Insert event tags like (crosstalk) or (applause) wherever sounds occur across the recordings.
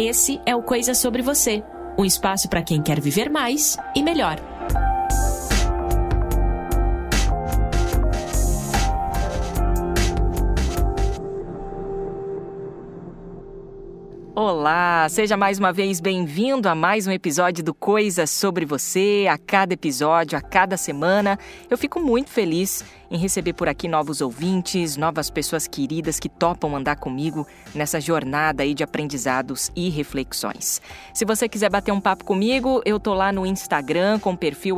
Esse é o Coisa Sobre Você um espaço para quem quer viver mais e melhor. Olá, seja mais uma vez bem-vindo a mais um episódio do Coisas sobre Você. A cada episódio, a cada semana, eu fico muito feliz em receber por aqui novos ouvintes, novas pessoas queridas que topam andar comigo nessa jornada aí de aprendizados e reflexões. Se você quiser bater um papo comigo, eu tô lá no Instagram com o perfil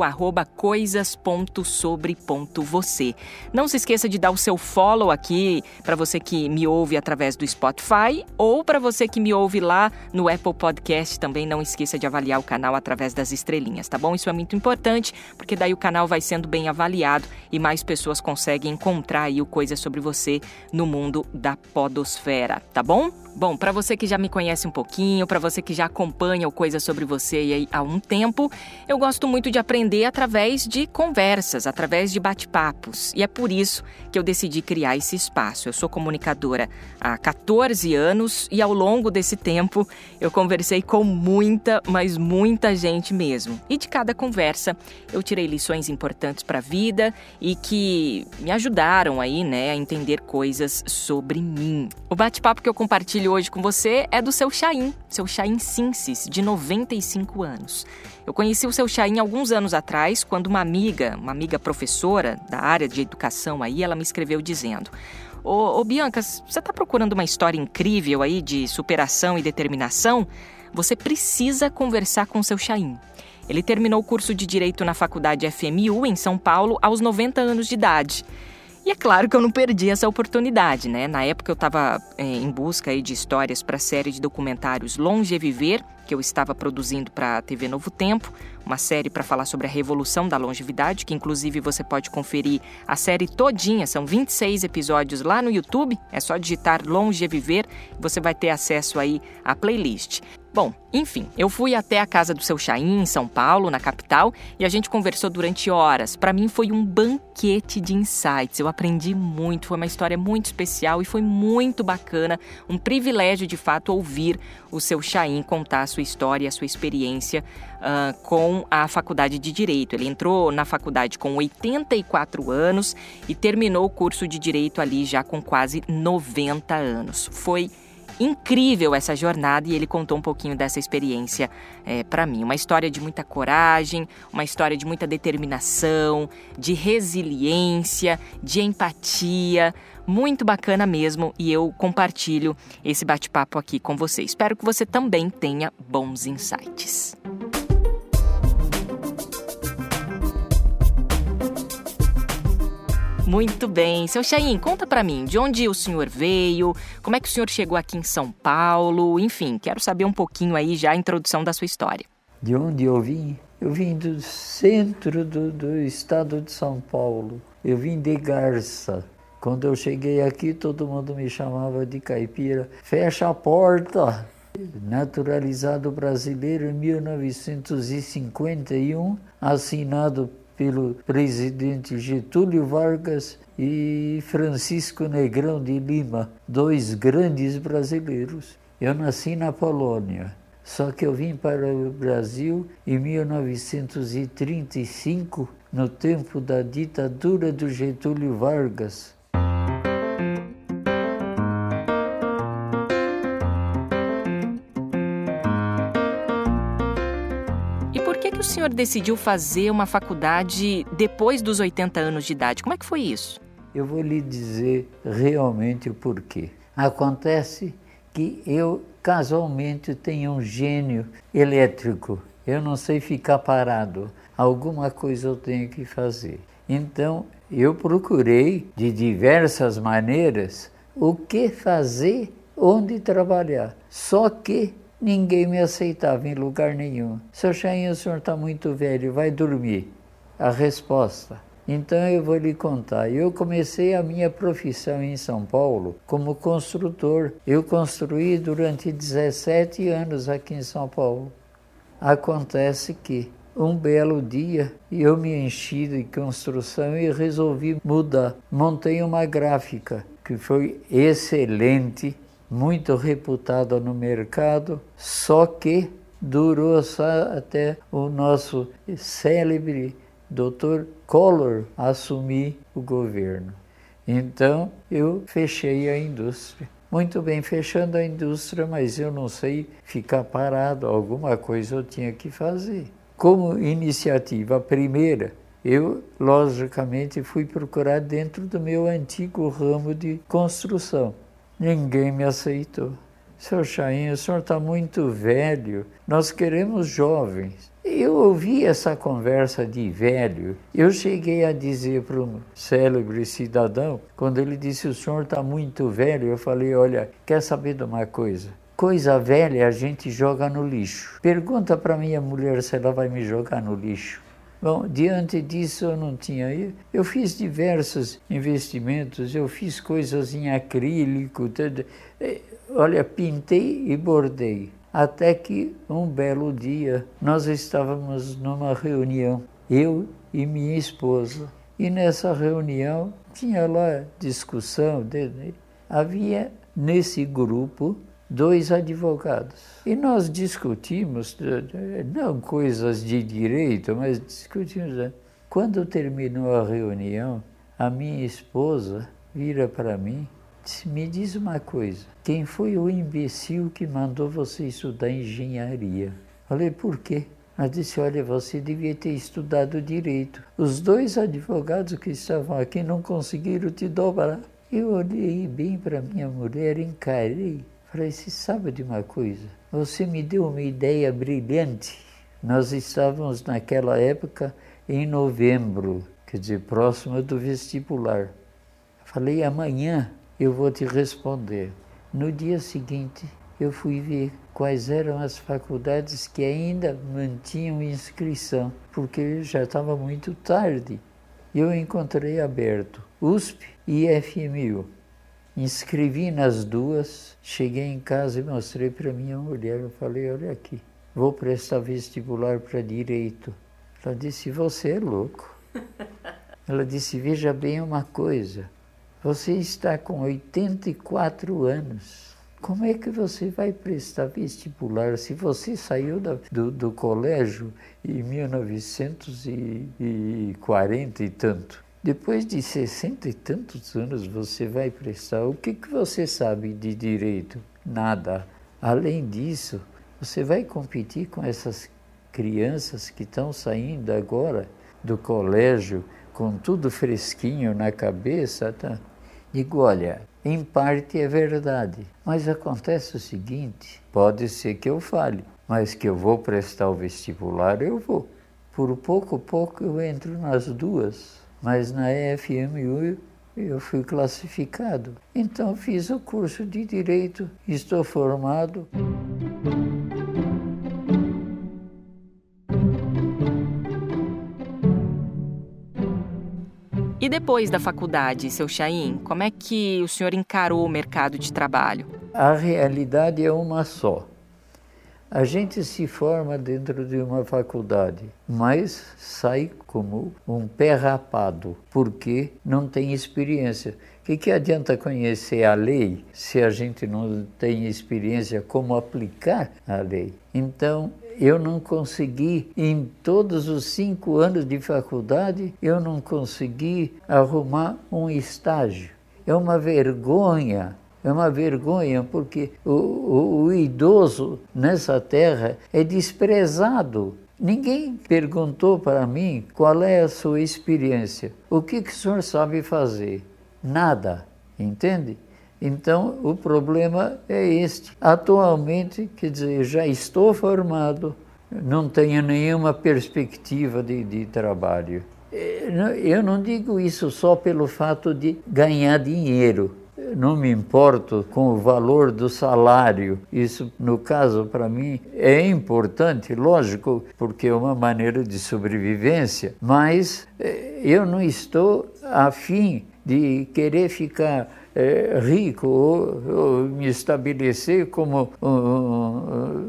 coisas.sobre.você. Não se esqueça de dar o seu follow aqui para você que me ouve através do Spotify ou para você que me ouve lá no Apple Podcast também não esqueça de avaliar o canal através das estrelinhas, tá bom? Isso é muito importante, porque daí o canal vai sendo bem avaliado e mais pessoas conseguem encontrar aí o Coisa Sobre Você no mundo da podosfera, tá bom? Bom, para você que já me conhece um pouquinho, para você que já acompanha o Coisa Sobre Você há um tempo, eu gosto muito de aprender através de conversas, através de bate-papos. E é por isso que eu decidi criar esse espaço. Eu sou comunicadora há 14 anos e ao longo desse tempo eu conversei com muita, mas muita gente mesmo. E de cada conversa eu tirei lições importantes para a vida e que me ajudaram aí, né, a entender coisas sobre mim. O bate-papo que eu compartilho compartilho hoje com você é do seu Chaim, seu Chaim Sinsis, de 95 anos. Eu conheci o seu Chaim alguns anos atrás, quando uma amiga, uma amiga professora da área de educação aí, ela me escreveu dizendo: Ô, ô Bianca, você está procurando uma história incrível aí de superação e determinação? Você precisa conversar com o seu Chaim. Ele terminou o curso de Direito na Faculdade FMU, em São Paulo, aos 90 anos de idade. E é claro que eu não perdi essa oportunidade, né? Na época eu estava é, em busca aí de histórias para a série de documentários Longe Viver, que eu estava produzindo para a TV Novo Tempo, uma série para falar sobre a revolução da longevidade, que inclusive você pode conferir a série todinha, são 26 episódios lá no YouTube, é só digitar Longe Viver você vai ter acesso aí à playlist. Bom, enfim, eu fui até a casa do seu Chaim, em São Paulo, na capital, e a gente conversou durante horas. Para mim foi um banquete de insights. Eu aprendi muito, foi uma história muito especial e foi muito bacana, um privilégio de fato ouvir o seu Chaim contar a sua história, a sua experiência uh, com a faculdade de Direito. Ele entrou na faculdade com 84 anos e terminou o curso de Direito ali já com quase 90 anos. Foi incrível essa jornada e ele contou um pouquinho dessa experiência é, para mim. Uma história de muita coragem, uma história de muita determinação, de resiliência, de empatia. Muito bacana mesmo e eu compartilho esse bate-papo aqui com você. Espero que você também tenha bons insights. Muito bem. Seu Chain, conta para mim, de onde o senhor veio, como é que o senhor chegou aqui em São Paulo, enfim, quero saber um pouquinho aí já a introdução da sua história. De onde eu vim? Eu vim do centro do, do estado de São Paulo. Eu vim de Garça. Quando eu cheguei aqui, todo mundo me chamava de caipira. Fecha a porta! Naturalizado brasileiro em 1951, assinado pelo presidente Getúlio Vargas e Francisco Negrão de Lima, dois grandes brasileiros. Eu nasci na Polônia, só que eu vim para o Brasil em 1935, no tempo da ditadura do Getúlio Vargas. O senhor decidiu fazer uma faculdade depois dos 80 anos de idade? Como é que foi isso? Eu vou lhe dizer realmente o porquê. Acontece que eu casualmente tenho um gênio elétrico. Eu não sei ficar parado. Alguma coisa eu tenho que fazer. Então, eu procurei de diversas maneiras o que fazer, onde trabalhar. Só que Ninguém me aceitava em lugar nenhum. Seu Chain, o senhor está muito velho, vai dormir. A resposta. Então eu vou lhe contar. Eu comecei a minha profissão em São Paulo como construtor. Eu construí durante 17 anos aqui em São Paulo. Acontece que um belo dia eu me enchi de construção e resolvi mudar. Montei uma gráfica que foi excelente muito reputada no mercado, só que durou só até o nosso célebre Dr. Collor assumir o governo. Então eu fechei a indústria. Muito bem, fechando a indústria, mas eu não sei ficar parado, alguma coisa eu tinha que fazer. Como iniciativa primeira, eu, logicamente, fui procurar dentro do meu antigo ramo de construção. Ninguém me aceitou. Seu Chaim, o senhor está muito velho, nós queremos jovens. Eu ouvi essa conversa de velho. Eu cheguei a dizer para um célebre cidadão, quando ele disse: O senhor está muito velho, eu falei: Olha, quer saber de uma coisa? Coisa velha a gente joga no lixo. Pergunta para minha mulher se ela vai me jogar no lixo. Bom, diante disso eu não tinha. Eu, fiz diversos investimentos, eu fiz coisas em acrílico, tudo. Olha, pintei e bordei. Até que um belo dia nós estávamos numa reunião, eu e minha esposa. E nessa reunião tinha lá discussão, havia nesse grupo dois advogados. E nós discutimos, não coisas de direito, mas discutimos. Né? Quando terminou a reunião, a minha esposa vira para mim me diz uma coisa, quem foi o imbecil que mandou você estudar engenharia? Falei, por quê? Ela disse, olha, você devia ter estudado direito. Os dois advogados que estavam aqui não conseguiram te dobrar. Eu olhei bem para minha mulher, encarei. Falei, você sabe de uma coisa? Você me deu uma ideia brilhante. Nós estávamos naquela época em novembro, quer dizer, próximo do vestibular. Falei, amanhã eu vou te responder. No dia seguinte, eu fui ver quais eram as faculdades que ainda mantinham inscrição, porque já estava muito tarde. Eu encontrei aberto USP e FMU. Inscrevi nas duas, cheguei em casa e mostrei para minha mulher. Eu falei: Olha aqui, vou prestar vestibular para direito. Ela disse: Você é louco. (laughs) Ela disse: Veja bem uma coisa você está com 84 anos. Como é que você vai prestar vestibular se você saiu da, do, do colégio em 1940 e tanto? Depois de 60 e tantos anos você vai prestar. O que, que você sabe de direito? Nada. Além disso, você vai competir com essas crianças que estão saindo agora do colégio com tudo fresquinho na cabeça, tá? Digo, olha, em parte é verdade, mas acontece o seguinte: pode ser que eu fale, mas que eu vou prestar o vestibular, eu vou. Por pouco pouco eu entro nas duas, mas na EFMU eu fui classificado. Então fiz o curso de Direito, estou formado. E depois da faculdade, seu Chaim, como é que o senhor encarou o mercado de trabalho? A realidade é uma só. A gente se forma dentro de uma faculdade, mas sai como um pé rapado, porque não tem experiência. O que, que adianta conhecer a lei se a gente não tem experiência como aplicar a lei? Então, eu não consegui, em todos os cinco anos de faculdade, eu não consegui arrumar um estágio. É uma vergonha, é uma vergonha, porque o, o, o idoso nessa terra é desprezado. Ninguém perguntou para mim qual é a sua experiência. O que, que o senhor sabe fazer? Nada, entende? Então, o problema é este. Atualmente, quer dizer, já estou formado, não tenho nenhuma perspectiva de, de trabalho. É, eu não digo isso só pelo fato de ganhar dinheiro. Não me importo com o valor do salário. Isso, no caso, para mim, é importante, lógico, porque é uma maneira de sobrevivência, mas é, eu não estou afim de querer ficar é, rico ou, ou, me estabelecer como,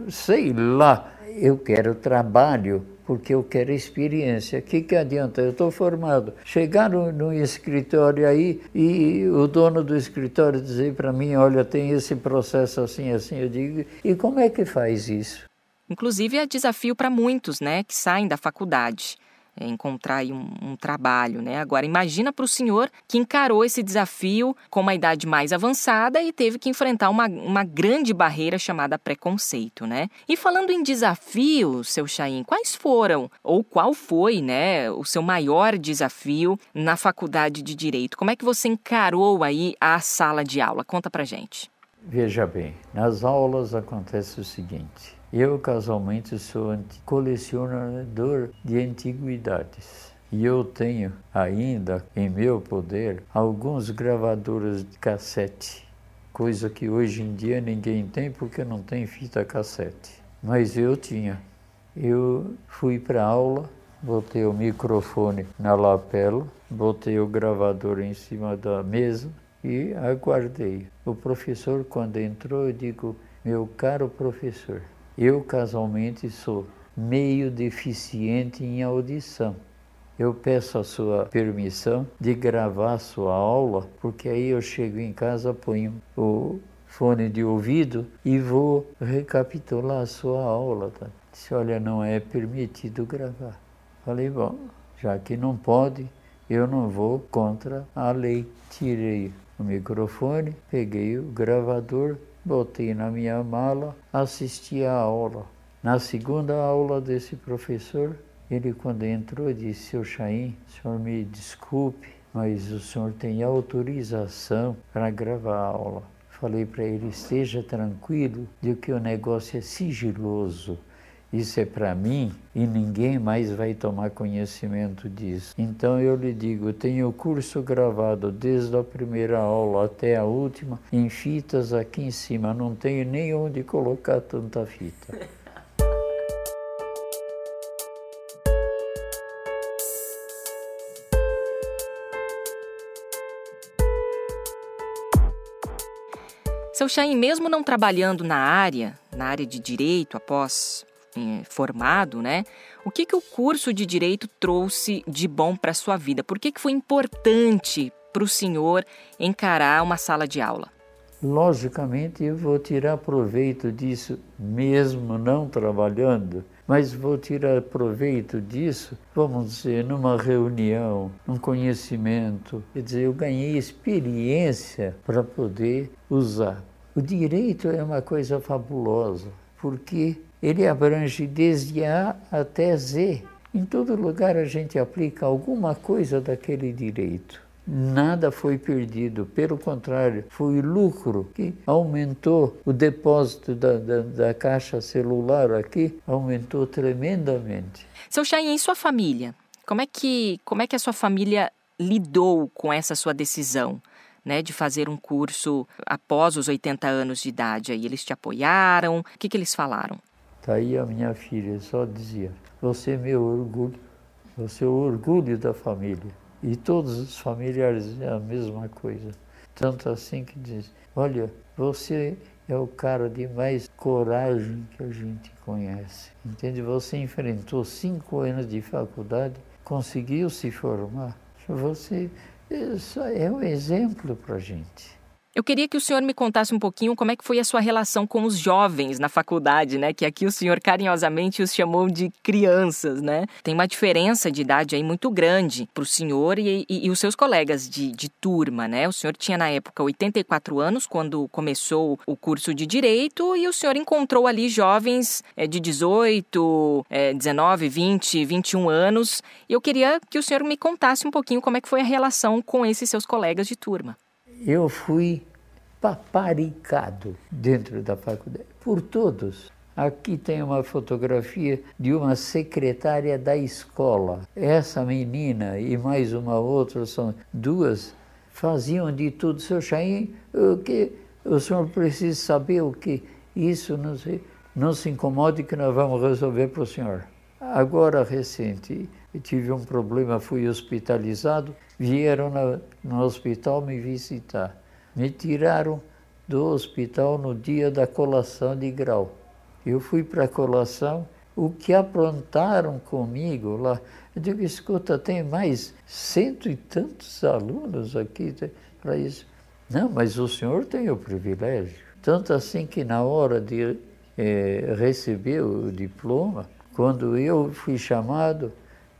sei lá, eu quero trabalho porque eu quero experiência. O que, que adianta? Eu estou formado. Chegar no, no, escritório aí e o dono do escritório dizer para mim: olha, tem esse processo assim, assim. Eu digo: e como é que faz isso? Inclusive, é desafio para muitos né, que saem da faculdade é, encontrar um, um, trabalho, né? Agora, imagina para o senhor que encarou esse desafio com uma idade mais avançada e teve que enfrentar uma, uma grande barreira chamada preconceito, né? E falando em desafio, seu Chaim, quais foram ou qual foi, né, o seu maior desafio na faculdade de Direito? Como é que você encarou aí a sala de aula? Conta para gente. Veja bem, nas aulas acontece o seguinte eu, casualmente, sou colecionador de antiguidades. E eu tenho ainda em meu poder alguns gravadores de cassete, coisa que hoje em dia ninguém tem porque não tem fita cassete. Mas eu tinha. Eu fui para aula, botei o microfone na lapela, botei o gravador em cima da mesa e aguardei. O professor, quando entrou, eu digo: Meu caro professor, eu, casualmente, sou meio deficiente em audição. Eu peço a sua permissão de gravar a sua aula, porque aí eu chego em casa, ponho o fone de ouvido e vou recapitular a sua aula. Tá? Disse, olha, não é permitido gravar. Falei, bom, já que não pode, eu não vou contra a lei. Tirei o microfone, peguei o gravador, botei na minha mala, assisti a aula. Na segunda aula desse professor, ele quando entrou disse, seu Chaim, senhor me desculpe, mas o senhor tem autorização para gravar a aula. Falei para ele, esteja tranquilo de que o negócio é sigiloso. Isso é para mim e ninguém mais vai tomar conhecimento disso. Então eu lhe digo, tenho o curso gravado desde a primeira aula até a última em fitas aqui em cima, não tenho nem onde colocar tanta fita. Seu Chain, mesmo não trabalhando na área, na área de direito após eh, formado, né? O que, que o curso de direito trouxe de bom para a sua vida? Por que, que foi importante para o senhor encarar uma sala de aula? Logicamente, eu vou tirar proveito disso, mesmo não trabalhando, mas vou tirar proveito disso, vamos dizer, numa reunião, num conhecimento. Quer dizer, eu ganhei experiência para poder usar. O direito é uma coisa fabulosa, porque ele abrange desde A até Z. Em todo lugar a gente aplica alguma coisa daquele direito. Nada foi perdido, pelo contrário, foi lucro que aumentou o depósito da, da, da caixa celular aqui, aumentou tremendamente. Seu Chain, e sua família? Como é, que, como é que a sua família lidou com essa sua decisão? Né, de fazer um curso após os 80 anos de idade. Aí eles te apoiaram? O que, que eles falaram? Está aí a minha filha, só dizia: Você é meu orgulho, você é o orgulho da família. E todos os familiares é a mesma coisa. Tanto assim que diz: Olha, você é o cara de mais coragem que a gente conhece. Entende? Você enfrentou cinco anos de faculdade, conseguiu se formar. Você é um exemplo para a gente. Eu queria que o senhor me contasse um pouquinho como é que foi a sua relação com os jovens na faculdade, né? Que aqui o senhor carinhosamente os chamou de crianças, né? Tem uma diferença de idade aí muito grande para o senhor e, e, e, os seus colegas de, de turma, né? O senhor tinha na época 84 anos quando começou o curso de Direito e o senhor encontrou ali jovens é, de 18, é, 19, 20, 21 anos. E eu queria que o senhor me contasse um pouquinho como é que foi a relação com esses seus colegas de turma eu fui paparicado dentro da faculdade por todos. Aqui tem uma fotografia de uma secretária da escola. Essa menina e mais uma outra, são duas, faziam de tudo. Seu Chaim, o que o senhor precisa saber o que isso não se, não se incomode que nós vamos resolver para o senhor. Agora recente, tive um problema, fui hospitalizado, vieram na, no hospital me visitar. Me tiraram do hospital no dia da colação de grau. Eu fui para a colação o que aprontaram comigo lá. Eu digo, escuta, tem mais cento e tantos alunos aqui para isso. Não, mas o senhor tem o privilégio. Tanto assim que na hora de eh, receber o diploma, quando eu fui chamado,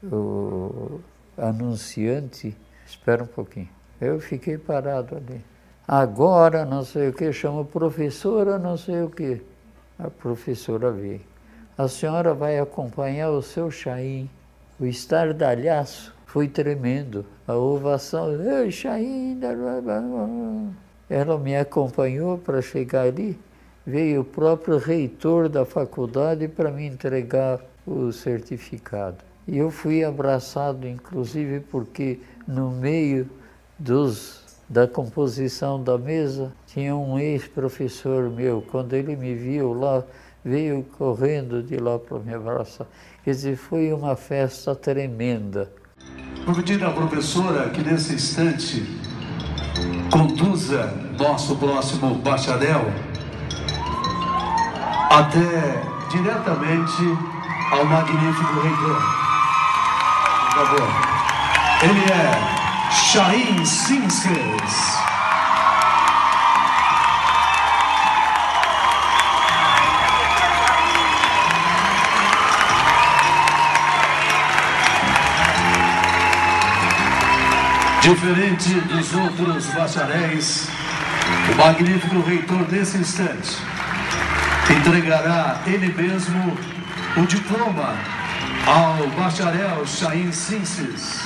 o anunciante, espera um pouquinho, eu fiquei parado ali. Agora, não sei o que, chama professora, não sei o que. A professora veio. A senhora vai acompanhar o seu Chaim. O estardalhaço foi tremendo. A ovação, Ei, Chaim. Ela me acompanhou para chegar ali. Veio o próprio reitor da faculdade para me entregar o certificado. E eu fui abraçado, inclusive, porque no meio dos da composição da mesa, tinha um ex-professor meu. Quando ele me viu lá, veio correndo de lá para me abraçar. Quer dizer, foi uma festa tremenda. Vou pedir à professora que nesse instante conduza nosso próximo bacharel até diretamente ao magnífico reitor. Por favor. Ele é Shahin Sinskas. Diferente dos outros bacharéis, o magnífico reitor desse instante entregará ele mesmo o diploma ao bacharel Shahin Sinses.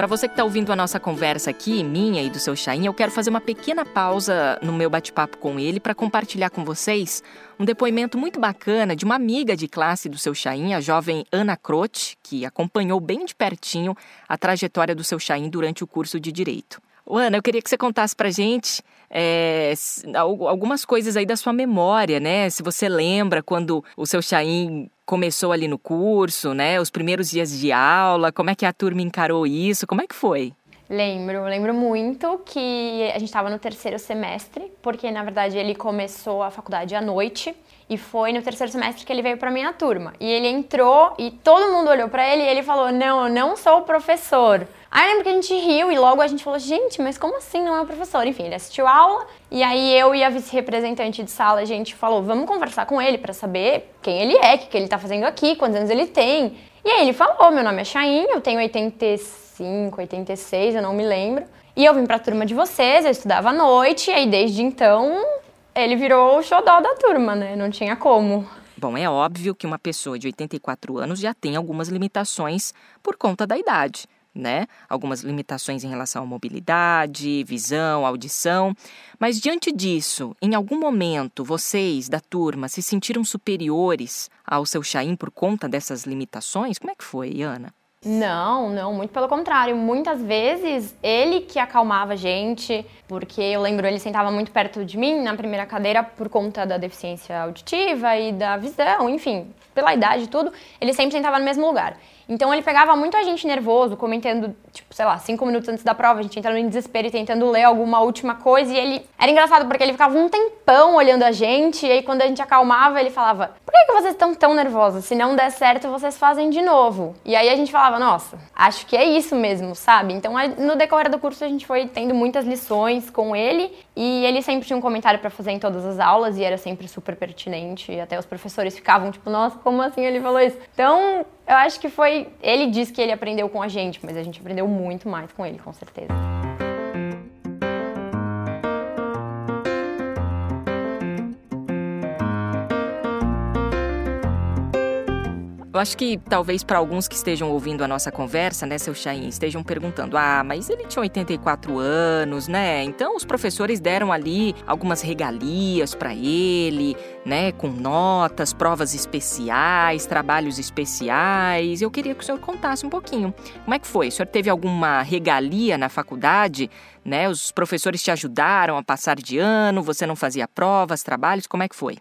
Para você que está ouvindo a nossa conversa aqui, minha e do seu Chain, eu quero fazer uma pequena pausa no meu bate-papo com ele para compartilhar com vocês um depoimento muito bacana de uma amiga de classe do seu Chain, a jovem Ana Croce, que acompanhou bem de pertinho a trajetória do seu Chain durante o curso de Direito. Ana, eu queria que você contasse para gente é, algumas coisas aí da sua memória, né? Se você lembra quando o seu Chain começou ali no curso, né? Os primeiros dias de aula, como é que a turma encarou isso? Como é que foi? Lembro, lembro muito que a gente estava no terceiro semestre, porque na verdade ele começou a faculdade à noite e foi no terceiro semestre que ele veio para minha turma. E ele entrou e todo mundo olhou para ele e ele falou: "Não, eu não sou professor". Aí eu lembro que a gente riu e logo a gente falou: "Gente, mas como assim não é o professor?". Enfim, ele assistiu a aula e aí eu e a vice-representante de sala a gente falou: "Vamos conversar com ele para saber quem ele é, o que ele tá fazendo aqui, quantos anos ele tem". E aí ele falou: "Meu nome é Chain, eu tenho 85, 86, eu não me lembro". E eu vim para a turma de vocês, eu estudava à noite, e aí desde então ele virou o xodó da turma, né? Não tinha como. Bom, é óbvio que uma pessoa de 84 anos já tem algumas limitações por conta da idade, né? Algumas limitações em relação à mobilidade, visão, audição. Mas diante disso, em algum momento vocês da turma se sentiram superiores ao seu Chaim por conta dessas limitações? Como é que foi, Ana? Não, não, muito pelo contrário. Muitas vezes ele que acalmava a gente, porque eu lembro ele sentava muito perto de mim na primeira cadeira por conta da deficiência auditiva e da visão, enfim, pela idade e tudo, ele sempre sentava no mesmo lugar. Então ele pegava muito a gente nervoso, comentando, tipo, sei lá, cinco minutos antes da prova, a gente entrando em desespero e tentando ler alguma última coisa. E ele. Era engraçado porque ele ficava um tempão olhando a gente, e aí quando a gente acalmava, ele falava: Por que, que vocês estão tão nervosos? Se não der certo, vocês fazem de novo. E aí a gente falava: Nossa, acho que é isso mesmo, sabe? Então no decorrer do curso a gente foi tendo muitas lições com ele, e ele sempre tinha um comentário para fazer em todas as aulas, e era sempre super pertinente. E até os professores ficavam tipo: Nossa, como assim ele falou isso? Então eu acho que foi. Ele disse que ele aprendeu com a gente, mas a gente aprendeu muito mais com ele, com certeza. Eu acho que talvez para alguns que estejam ouvindo a nossa conversa, né, seu Chain, estejam perguntando: ah, mas ele tinha 84 anos, né? Então os professores deram ali algumas regalias para ele, né, com notas, provas especiais, trabalhos especiais. Eu queria que o senhor contasse um pouquinho. Como é que foi? O senhor teve alguma regalia na faculdade? Né? Os professores te ajudaram a passar de ano? Você não fazia provas, trabalhos? Como é que foi?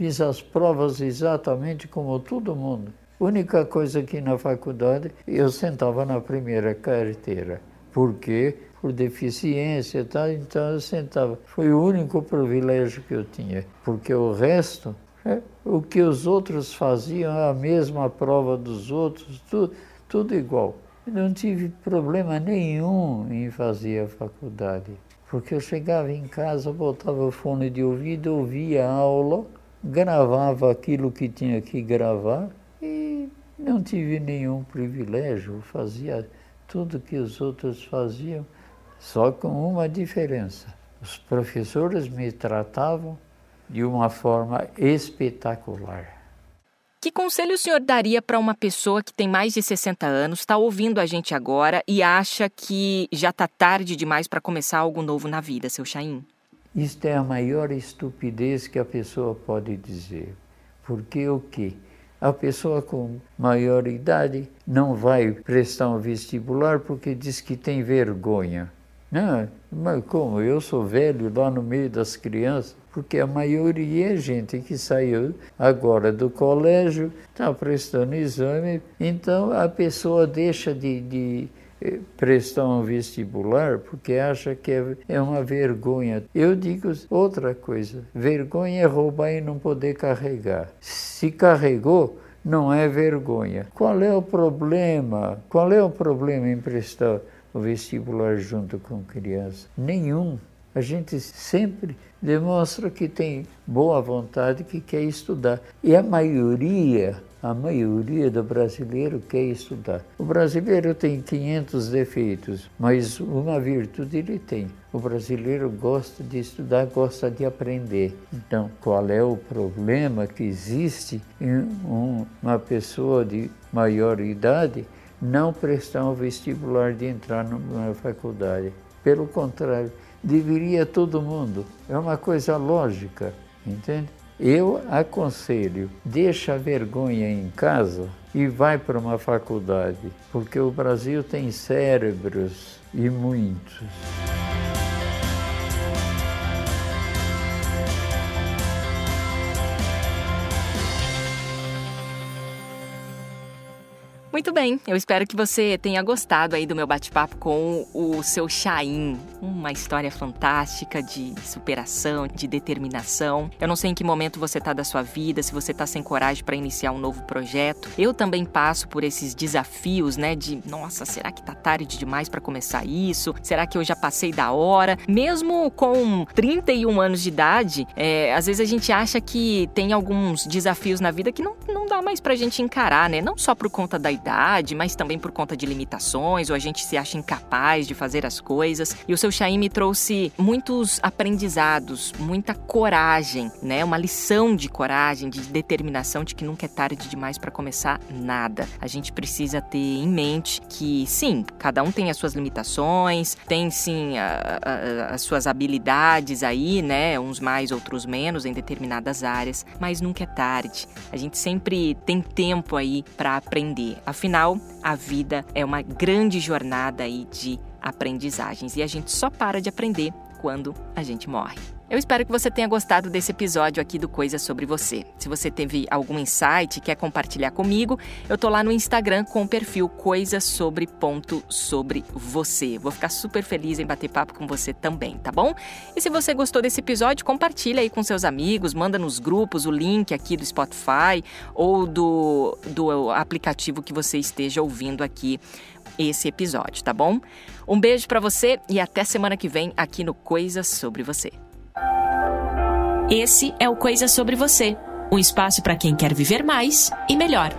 Fiz as provas exatamente como todo mundo Única coisa que na faculdade eu sentava na primeira carteira. Por quê? Por deficiência, tá? então eu sentava. Foi o único privilégio que eu tinha, porque o resto, é, o que os outros faziam, a mesma prova dos outros, tudo, tudo igual. Não tive problema nenhum em fazer a faculdade, porque eu chegava em casa, botava o fone de ouvido, ouvia a aula, gravava aquilo que tinha que gravar e não tive nenhum privilégio, fazia tudo que os outros faziam, só com uma diferença. Os professores me tratavam de uma forma espetacular. Que conselho o senhor daria para uma pessoa que tem mais de 60 anos, está ouvindo a gente agora e acha que já está tarde demais para começar algo novo na vida, seu Chaim? Isto é a maior estupidez que a pessoa pode dizer. Porque o quê? A pessoa com maior idade não vai prestar um vestibular porque diz que tem vergonha. Não, mas como? Eu sou velho lá no meio das crianças, porque a maioria é gente que saiu agora do colégio, está prestando exame, então a pessoa deixa de, de prestar um vestibular porque acha que é, é uma vergonha. Eu digo outra coisa: vergonha é roubar e não poder carregar. Se carregou, não é vergonha. Qual é o problema? Qual é o problema em prestar o vestibular junto com criança? Nenhum. A gente sempre demonstra que tem boa vontade, que quer estudar. E a maioria, a maioria do brasileiro quer estudar. O brasileiro tem 500 defeitos, mas uma virtude ele tem. O brasileiro gosta de estudar, gosta de aprender. Então, qual é o problema que existe em uma pessoa de maior idade não prestar um vestibular de entrar numa faculdade? Pelo contrário, deveria todo mundo. É uma coisa lógica, entende? Eu aconselho, deixa a vergonha em casa e vai para uma faculdade, porque o Brasil tem cérebros e muitos. Muito bem, eu espero que você tenha gostado aí do meu bate-papo com o seu Chaim. Uma história fantástica de superação, de determinação. Eu não sei em que momento você está da sua vida, se você está sem coragem para iniciar um novo projeto. Eu também passo por esses desafios, né? De, nossa, será que tá tarde demais para começar isso? Será que eu já passei da hora? Mesmo com 31 anos de idade, é, às vezes a gente acha que tem alguns desafios na vida que não, não dá mais pra gente encarar, né? Não só por conta da idade mas também por conta de limitações, ou a gente se acha incapaz de fazer as coisas. E o seu Chaim me trouxe muitos aprendizados, muita coragem, né? Uma lição de coragem, de determinação de que nunca é tarde demais para começar nada. A gente precisa ter em mente que, sim, cada um tem as suas limitações, tem sim a, a, as suas habilidades aí, né? Uns mais, outros menos em determinadas áreas, mas nunca é tarde. A gente sempre tem tempo aí para aprender. Afinal, a vida é uma grande jornada aí de aprendizagens e a gente só para de aprender quando a gente morre. Eu espero que você tenha gostado desse episódio aqui do Coisa Sobre Você. Se você teve algum insight e quer compartilhar comigo, eu tô lá no Instagram com o perfil Coisa Sobre Ponto Sobre Você. Vou ficar super feliz em bater papo com você também, tá bom? E se você gostou desse episódio, compartilha aí com seus amigos, manda nos grupos o link aqui do Spotify ou do, do aplicativo que você esteja ouvindo aqui esse episódio, tá bom? Um beijo para você e até semana que vem aqui no Coisas sobre você. Esse é o Coisas sobre você, um espaço para quem quer viver mais e melhor.